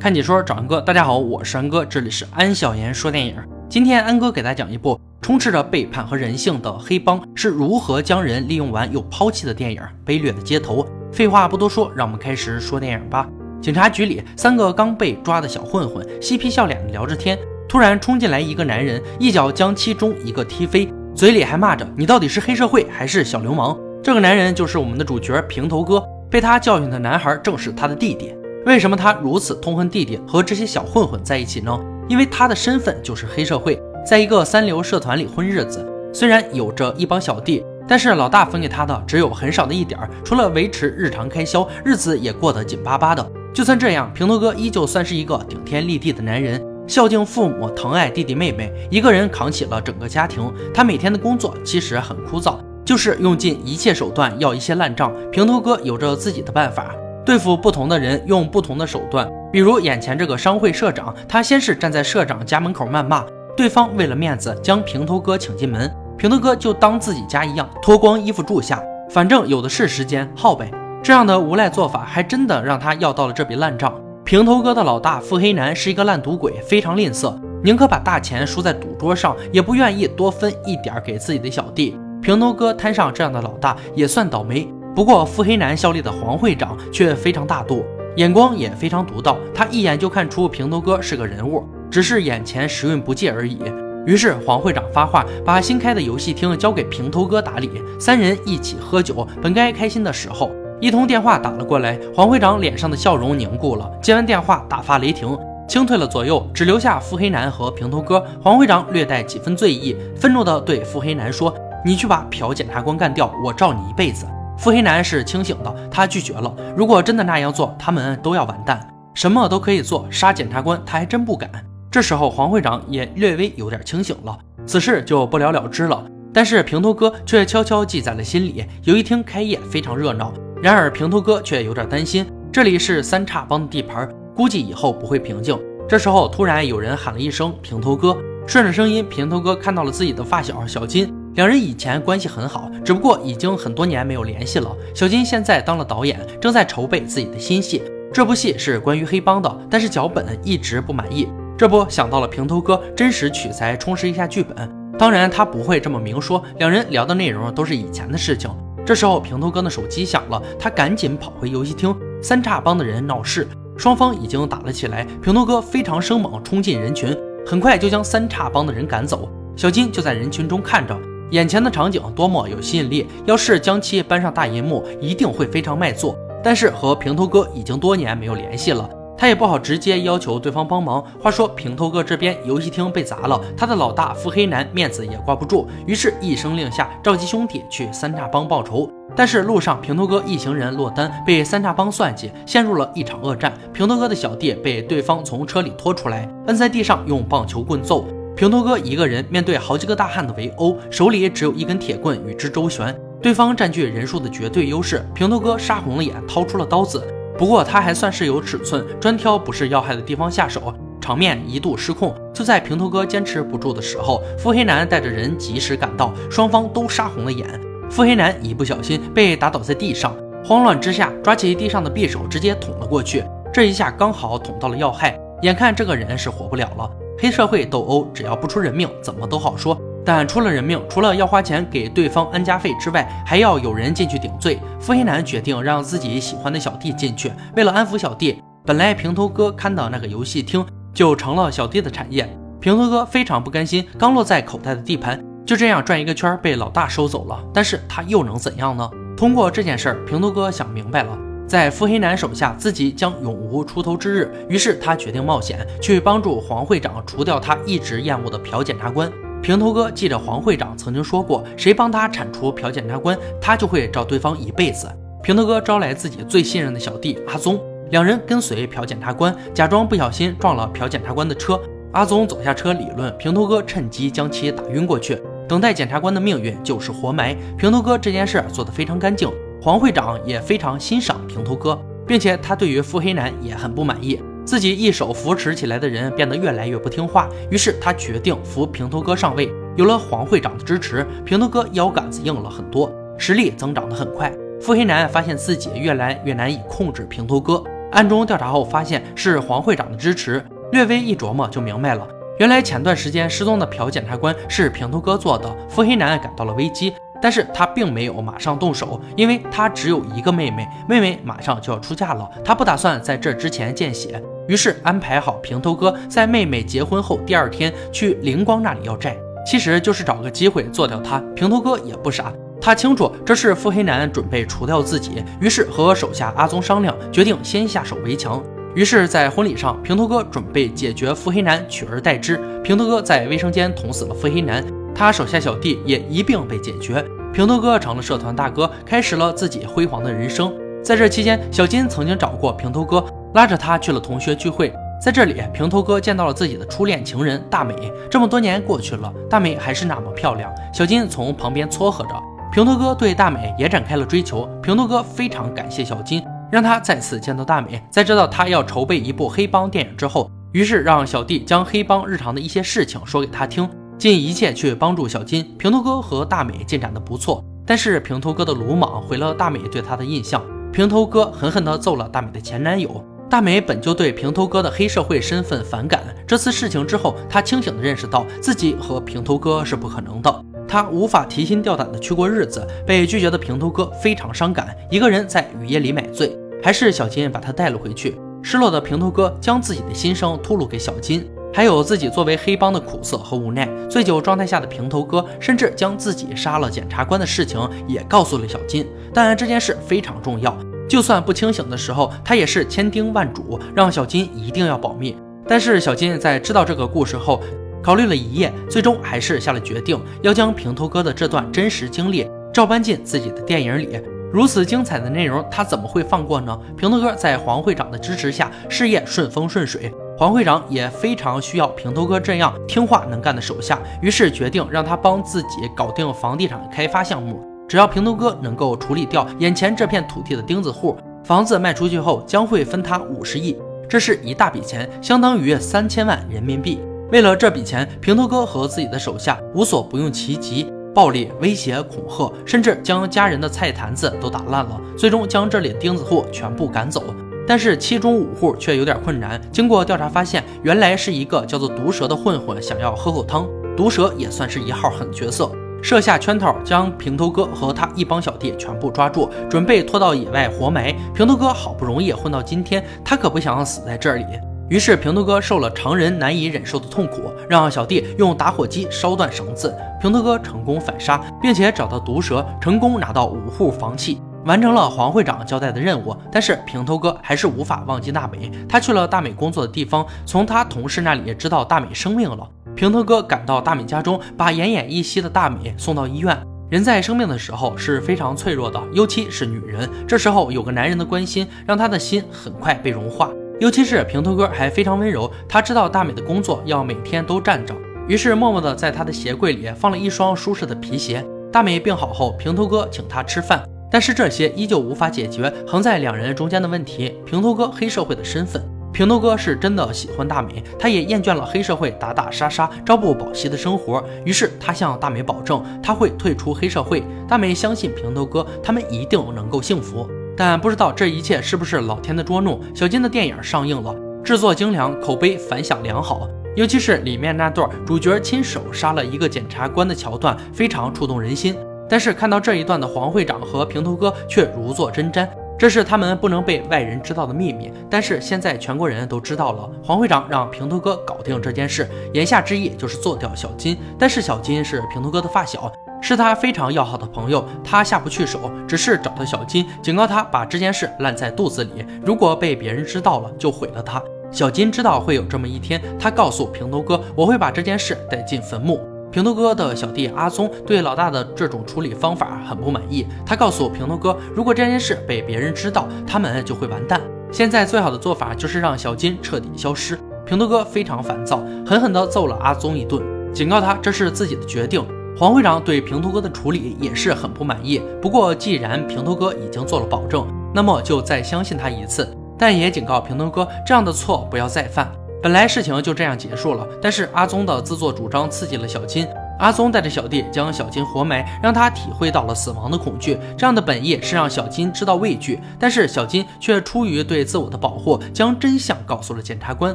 看解说找安哥，大家好，我是安哥，这里是安小言说电影。今天安哥给大家讲一部充斥着背叛和人性的黑帮是如何将人利用完又抛弃的电影《卑劣的街头》。废话不多说，让我们开始说电影吧。警察局里，三个刚被抓的小混混嬉皮笑脸的聊着天，突然冲进来一个男人，一脚将其中一个踢飞，嘴里还骂着：“你到底是黑社会还是小流氓？”这个男人就是我们的主角平头哥，被他教训的男孩正是他的弟弟。为什么他如此痛恨弟弟和这些小混混在一起呢？因为他的身份就是黑社会，在一个三流社团里混日子。虽然有着一帮小弟，但是老大分给他的只有很少的一点儿，除了维持日常开销，日子也过得紧巴巴的。就算这样，平头哥依旧算是一个顶天立地的男人，孝敬父母，疼爱弟弟妹妹，一个人扛起了整个家庭。他每天的工作其实很枯燥，就是用尽一切手段要一些烂账。平头哥有着自己的办法。对付不同的人，用不同的手段。比如眼前这个商会社长，他先是站在社长家门口谩骂对方，为了面子将平头哥请进门，平头哥就当自己家一样，脱光衣服住下，反正有的是时间耗呗。这样的无赖做法，还真的让他要到了这笔烂账。平头哥的老大腹黑男是一个烂赌鬼，非常吝啬，宁可把大钱输在赌桌上，也不愿意多分一点给自己的小弟。平头哥摊上这样的老大，也算倒霉。不过，腹黑男效力的黄会长却非常大度，眼光也非常独到。他一眼就看出平头哥是个人物，只是眼前时运不济而已。于是黄会长发话，把新开的游戏厅交给平头哥打理。三人一起喝酒，本该开心的时候，一通电话打了过来。黄会长脸上的笑容凝固了，接完电话大发雷霆，清退了左右，只留下腹黑男和平头哥。黄会长略带几分醉意，愤怒地对腹黑男说：“你去把朴检察官干掉，我罩你一辈子。”腹黑男是清醒的，他拒绝了。如果真的那样做，他们都要完蛋。什么都可以做，杀检察官他还真不敢。这时候黄会长也略微有点清醒了，此事就不了了之了。但是平头哥却悄悄记在了心里。游戏厅开业非常热闹，然而平头哥却有点担心，这里是三叉帮的地盘，估计以后不会平静。这时候突然有人喊了一声“平头哥”，顺着声音，平头哥看到了自己的发小小金。两人以前关系很好，只不过已经很多年没有联系了。小金现在当了导演，正在筹备自己的新戏。这部戏是关于黑帮的，但是脚本一直不满意。这不想到了平头哥真实取材，充实一下剧本。当然他不会这么明说，两人聊的内容都是以前的事情。这时候平头哥的手机响了，他赶紧跑回游戏厅。三叉帮的人闹事，双方已经打了起来。平头哥非常生猛，冲进人群，很快就将三叉帮的人赶走。小金就在人群中看着。眼前的场景多么有吸引力，要是将其搬上大银幕，一定会非常卖座。但是和平头哥已经多年没有联系了，他也不好直接要求对方帮忙。话说平头哥这边游戏厅被砸了，他的老大腹黑男面子也挂不住，于是一声令下，召集兄弟去三叉帮报仇。但是路上平头哥一行人落单，被三叉帮算计，陷入了一场恶战。平头哥的小弟被对方从车里拖出来，摁在地上用棒球棍揍。平头哥一个人面对好几个大汉的围殴，手里只有一根铁棍与之周旋。对方占据人数的绝对优势，平头哥杀红了眼，掏出了刀子。不过他还算是有尺寸，专挑不是要害的地方下手，场面一度失控。就在平头哥坚持不住的时候，腹黑男带着人及时赶到，双方都杀红了眼。腹黑男一不小心被打倒在地上，慌乱之下抓起地上的匕首直接捅了过去，这一下刚好捅到了要害，眼看这个人是活不了了。黑社会斗殴，只要不出人命，怎么都好说。但出了人命，除了要花钱给对方安家费之外，还要有人进去顶罪。腹黑男决定让自己喜欢的小弟进去，为了安抚小弟，本来平头哥看的那个游戏厅就成了小弟的产业。平头哥非常不甘心，刚落在口袋的地盘就这样转一个圈被老大收走了。但是他又能怎样呢？通过这件事儿，平头哥想明白了。在腹黑男手下，自己将永无出头之日。于是他决定冒险去帮助黄会长除掉他一直厌恶的朴检察官。平头哥记着黄会长曾经说过，谁帮他铲除朴检察官，他就会找对方一辈子。平头哥招来自己最信任的小弟阿宗，两人跟随朴检察官，假装不小心撞了朴检察官的车。阿宗走下车理论，平头哥趁机将其打晕过去。等待检察官的命运就是活埋。平头哥这件事做得非常干净。黄会长也非常欣赏平头哥，并且他对于腹黑男也很不满意，自己一手扶持起来的人变得越来越不听话，于是他决定扶平头哥上位。有了黄会长的支持，平头哥腰杆子硬了很多，实力增长得很快。腹黑男发现自己越来越难以控制平头哥，暗中调查后发现是黄会长的支持，略微一琢磨就明白了，原来前段时间失踪的朴检察官是平头哥做的。腹黑男感到了危机，但是他并没有马上动手，因为他只有一个妹妹，妹妹马上就要出嫁了，他不打算在这之前见血，于是安排好平头哥在妹妹结婚后第二天去灵光那里要债，其实就是找个机会做掉他。平头哥也不傻。他清楚这是腹黑男准备除掉自己，于是和手下阿宗商量，决定先下手为强。于是，在婚礼上，平头哥准备解决腹黑男，取而代之。平头哥在卫生间捅死了腹黑男，他手下小弟也一并被解决。平头哥成了社团大哥，开始了自己辉煌的人生。在这期间，小金曾经找过平头哥，拉着他去了同学聚会。在这里，平头哥见到了自己的初恋情人大美。这么多年过去了，大美还是那么漂亮。小金从旁边撮合着。平头哥对大美也展开了追求，平头哥非常感谢小金，让他再次见到大美。在知道他要筹备一部黑帮电影之后，于是让小弟将黑帮日常的一些事情说给他听，尽一切去帮助小金。平头哥和大美进展的不错，但是平头哥的鲁莽毁了大美对他的印象。平头哥狠狠地揍了大美的前男友。大美本就对平头哥的黑社会身份反感，这次事情之后，她清醒地认识到自己和平头哥是不可能的。她无法提心吊胆的去过日子，被拒绝的平头哥非常伤感，一个人在雨夜里买醉，还是小金把他带了回去。失落的平头哥将自己的心声吐露给小金，还有自己作为黑帮的苦涩和无奈。醉酒状态下的平头哥甚至将自己杀了检察官的事情也告诉了小金，但这件事非常重要，就算不清醒的时候，他也是千叮万嘱让小金一定要保密。但是小金在知道这个故事后。考虑了一夜，最终还是下了决定，要将平头哥的这段真实经历照搬进自己的电影里。如此精彩的内容，他怎么会放过呢？平头哥在黄会长的支持下，事业顺风顺水。黄会长也非常需要平头哥这样听话能干的手下，于是决定让他帮自己搞定房地产开发项目。只要平头哥能够处理掉眼前这片土地的钉子户，房子卖出去后将会分他五十亿，这是一大笔钱，相当于三千万人民币。为了这笔钱，平头哥和自己的手下无所不用其极，暴力、威胁、恐吓，甚至将家人的菜坛子都打烂了，最终将这里钉子户全部赶走。但是其中五户却有点困难。经过调查发现，原来是一个叫做毒蛇的混混想要喝口汤。毒蛇也算是一号狠角色，设下圈套，将平头哥和他一帮小弟全部抓住，准备拖到野外活埋。平头哥好不容易混到今天，他可不想死在这里。于是平头哥受了常人难以忍受的痛苦，让小弟用打火机烧断绳子。平头哥成功反杀，并且找到毒蛇，成功拿到五户房契，完成了黄会长交代的任务。但是平头哥还是无法忘记大美，他去了大美工作的地方，从他同事那里知道大美生病了。平头哥赶到大美家中，把奄奄一息的大美送到医院。人在生病的时候是非常脆弱的，尤其是女人。这时候有个男人的关心，让她的心很快被融化。尤其是平头哥还非常温柔，他知道大美的工作要每天都站着，于是默默地在他的鞋柜里放了一双舒适的皮鞋。大美病好后，平头哥请他吃饭，但是这些依旧无法解决横在两人中间的问题——平头哥黑社会的身份。平头哥是真的喜欢大美，他也厌倦了黑社会打打杀杀、朝不保夕的生活，于是他向大美保证他会退出黑社会。大美相信平头哥，他们一定能够幸福。但不知道这一切是不是老天的捉弄。小金的电影上映了，制作精良，口碑反响良好。尤其是里面那段主角亲手杀了一个检察官的桥段，非常触动人心。但是看到这一段的黄会长和平头哥却如坐针毡，这是他们不能被外人知道的秘密。但是现在全国人都知道了，黄会长让平头哥搞定这件事，言下之意就是做掉小金。但是小金是平头哥的发小。是他非常要好的朋友，他下不去手，只是找到小金，警告他把这件事烂在肚子里，如果被别人知道了，就毁了他。小金知道会有这么一天，他告诉平头哥：“我会把这件事带进坟墓。”平头哥的小弟阿宗对老大的这种处理方法很不满意，他告诉平头哥：“如果这件事被别人知道，他们就会完蛋。现在最好的做法就是让小金彻底消失。”平头哥非常烦躁，狠狠地揍了阿宗一顿，警告他这是自己的决定。黄会长对平头哥的处理也是很不满意。不过，既然平头哥已经做了保证，那么就再相信他一次。但也警告平头哥，这样的错不要再犯。本来事情就这样结束了，但是阿宗的自作主张刺激了小金。阿宗带着小弟将小金活埋，让他体会到了死亡的恐惧。这样的本意是让小金知道畏惧，但是小金却出于对自我的保护，将真相告诉了检察官。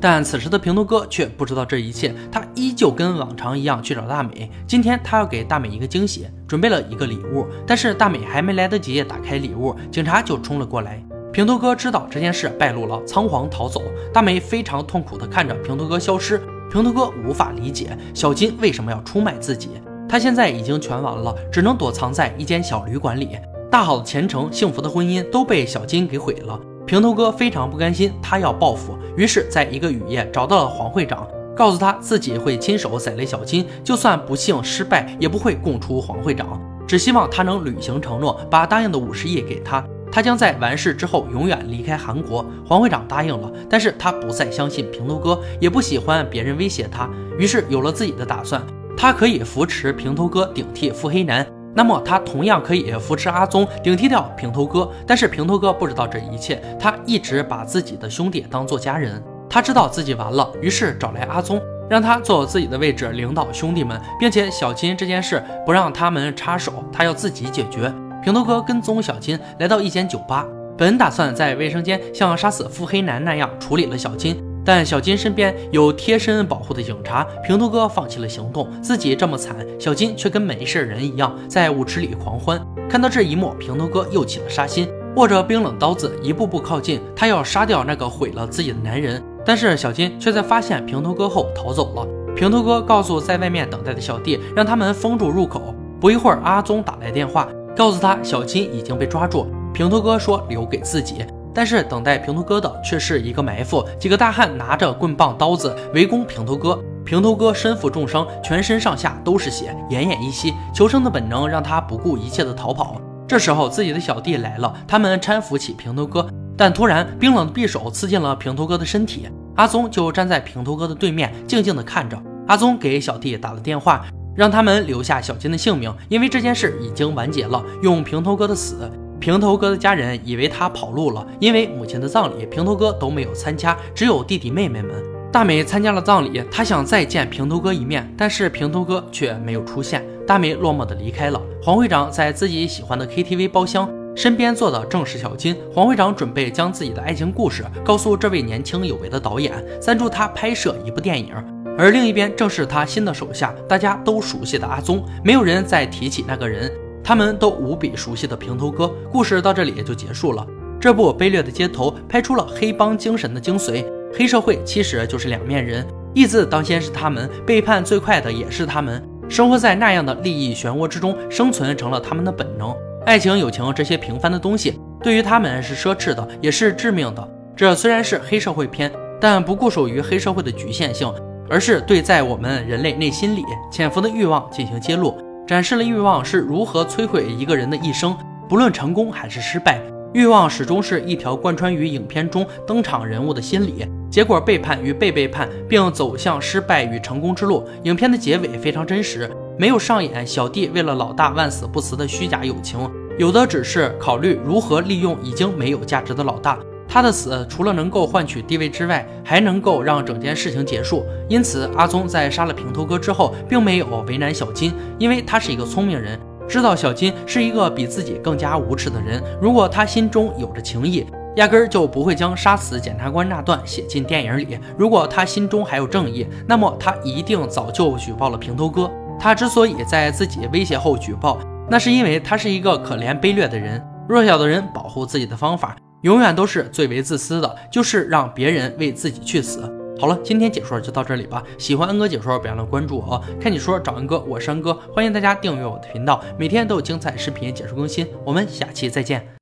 但此时的平头哥却不知道这一切，他依旧跟往常一样去找大美。今天他要给大美一个惊喜，准备了一个礼物。但是大美还没来得及打开礼物，警察就冲了过来。平头哥知道这件事败露了，仓皇逃走。大美非常痛苦地看着平头哥消失。平头哥无法理解小金为什么要出卖自己。他现在已经全完了，只能躲藏在一间小旅馆里。大好的前程、幸福的婚姻都被小金给毁了。平头哥非常不甘心，他要报复，于是在一个雨夜找到了黄会长，告诉他自己会亲手宰了小金，就算不幸失败，也不会供出黄会长，只希望他能履行承诺，把答应的五十亿给他，他将在完事之后永远离开韩国。黄会长答应了，但是他不再相信平头哥，也不喜欢别人威胁他，于是有了自己的打算，他可以扶持平头哥顶替腹黑男。那么他同样可以扶持阿宗顶替掉平头哥，但是平头哥不知道这一切，他一直把自己的兄弟当做家人，他知道自己完了，于是找来阿宗，让他坐自己的位置领导兄弟们，并且小金这件事不让他们插手，他要自己解决。平头哥跟踪小金来到一间酒吧，本打算在卫生间像杀死腹黑男那样处理了小金。但小金身边有贴身保护的警察，平头哥放弃了行动。自己这么惨，小金却跟没事人一样在舞池里狂欢。看到这一幕，平头哥又起了杀心，握着冰冷刀子一步步靠近，他要杀掉那个毁了自己的男人。但是小金却在发现平头哥后逃走了。平头哥告诉在外面等待的小弟，让他们封住入口。不一会儿，阿宗打来电话，告诉他小金已经被抓住。平头哥说留给自己。但是等待平头哥的却是一个埋伏，几个大汉拿着棍棒、刀子围攻平头哥。平头哥身负重伤，全身上下都是血，奄奄一息。求生的本能让他不顾一切的逃跑。这时候自己的小弟来了，他们搀扶起平头哥，但突然冰冷的匕首刺进了平头哥的身体。阿宗就站在平头哥的对面，静静的看着。阿宗给小弟打了电话，让他们留下小金的性命，因为这件事已经完结了。用平头哥的死。平头哥的家人以为他跑路了，因为母亲的葬礼，平头哥都没有参加，只有弟弟妹妹们。大美参加了葬礼，她想再见平头哥一面，但是平头哥却没有出现。大美落寞的离开了。黄会长在自己喜欢的 KTV 包厢，身边坐的正是小金。黄会长准备将自己的爱情故事告诉这位年轻有为的导演，赞助他拍摄一部电影。而另一边正是他新的手下，大家都熟悉的阿宗。没有人再提起那个人。他们都无比熟悉的平头哥，故事到这里也就结束了。这部卑劣的街头拍出了黑帮精神的精髓。黑社会其实就是两面人，义字当先是他们，背叛最快的也是他们。生活在那样的利益漩涡之中，生存成了他们的本能。爱情、友情这些平凡的东西，对于他们是奢侈的，也是致命的。这虽然是黑社会片，但不固守于黑社会的局限性，而是对在我们人类内心里潜伏的欲望进行揭露。展示了欲望是如何摧毁一个人的一生，不论成功还是失败，欲望始终是一条贯穿于影片中登场人物的心理。结果背叛与被背叛，并走向失败与成功之路。影片的结尾非常真实，没有上演小弟为了老大万死不辞的虚假友情，有的只是考虑如何利用已经没有价值的老大。他的死除了能够换取地位之外，还能够让整件事情结束。因此，阿宗在杀了平头哥之后，并没有为难小金，因为他是一个聪明人，知道小金是一个比自己更加无耻的人。如果他心中有着情义，压根儿就不会将杀死检察官那段写进电影里。如果他心中还有正义，那么他一定早就举报了平头哥。他之所以在自己威胁后举报，那是因为他是一个可怜卑劣的人。弱小的人保护自己的方法。永远都是最为自私的，就是让别人为自己去死。好了，今天解说就到这里吧。喜欢恩哥解说，别忘了关注我哦。看你说找恩哥，我是恩哥，欢迎大家订阅我的频道，每天都有精彩视频解说更新。我们下期再见。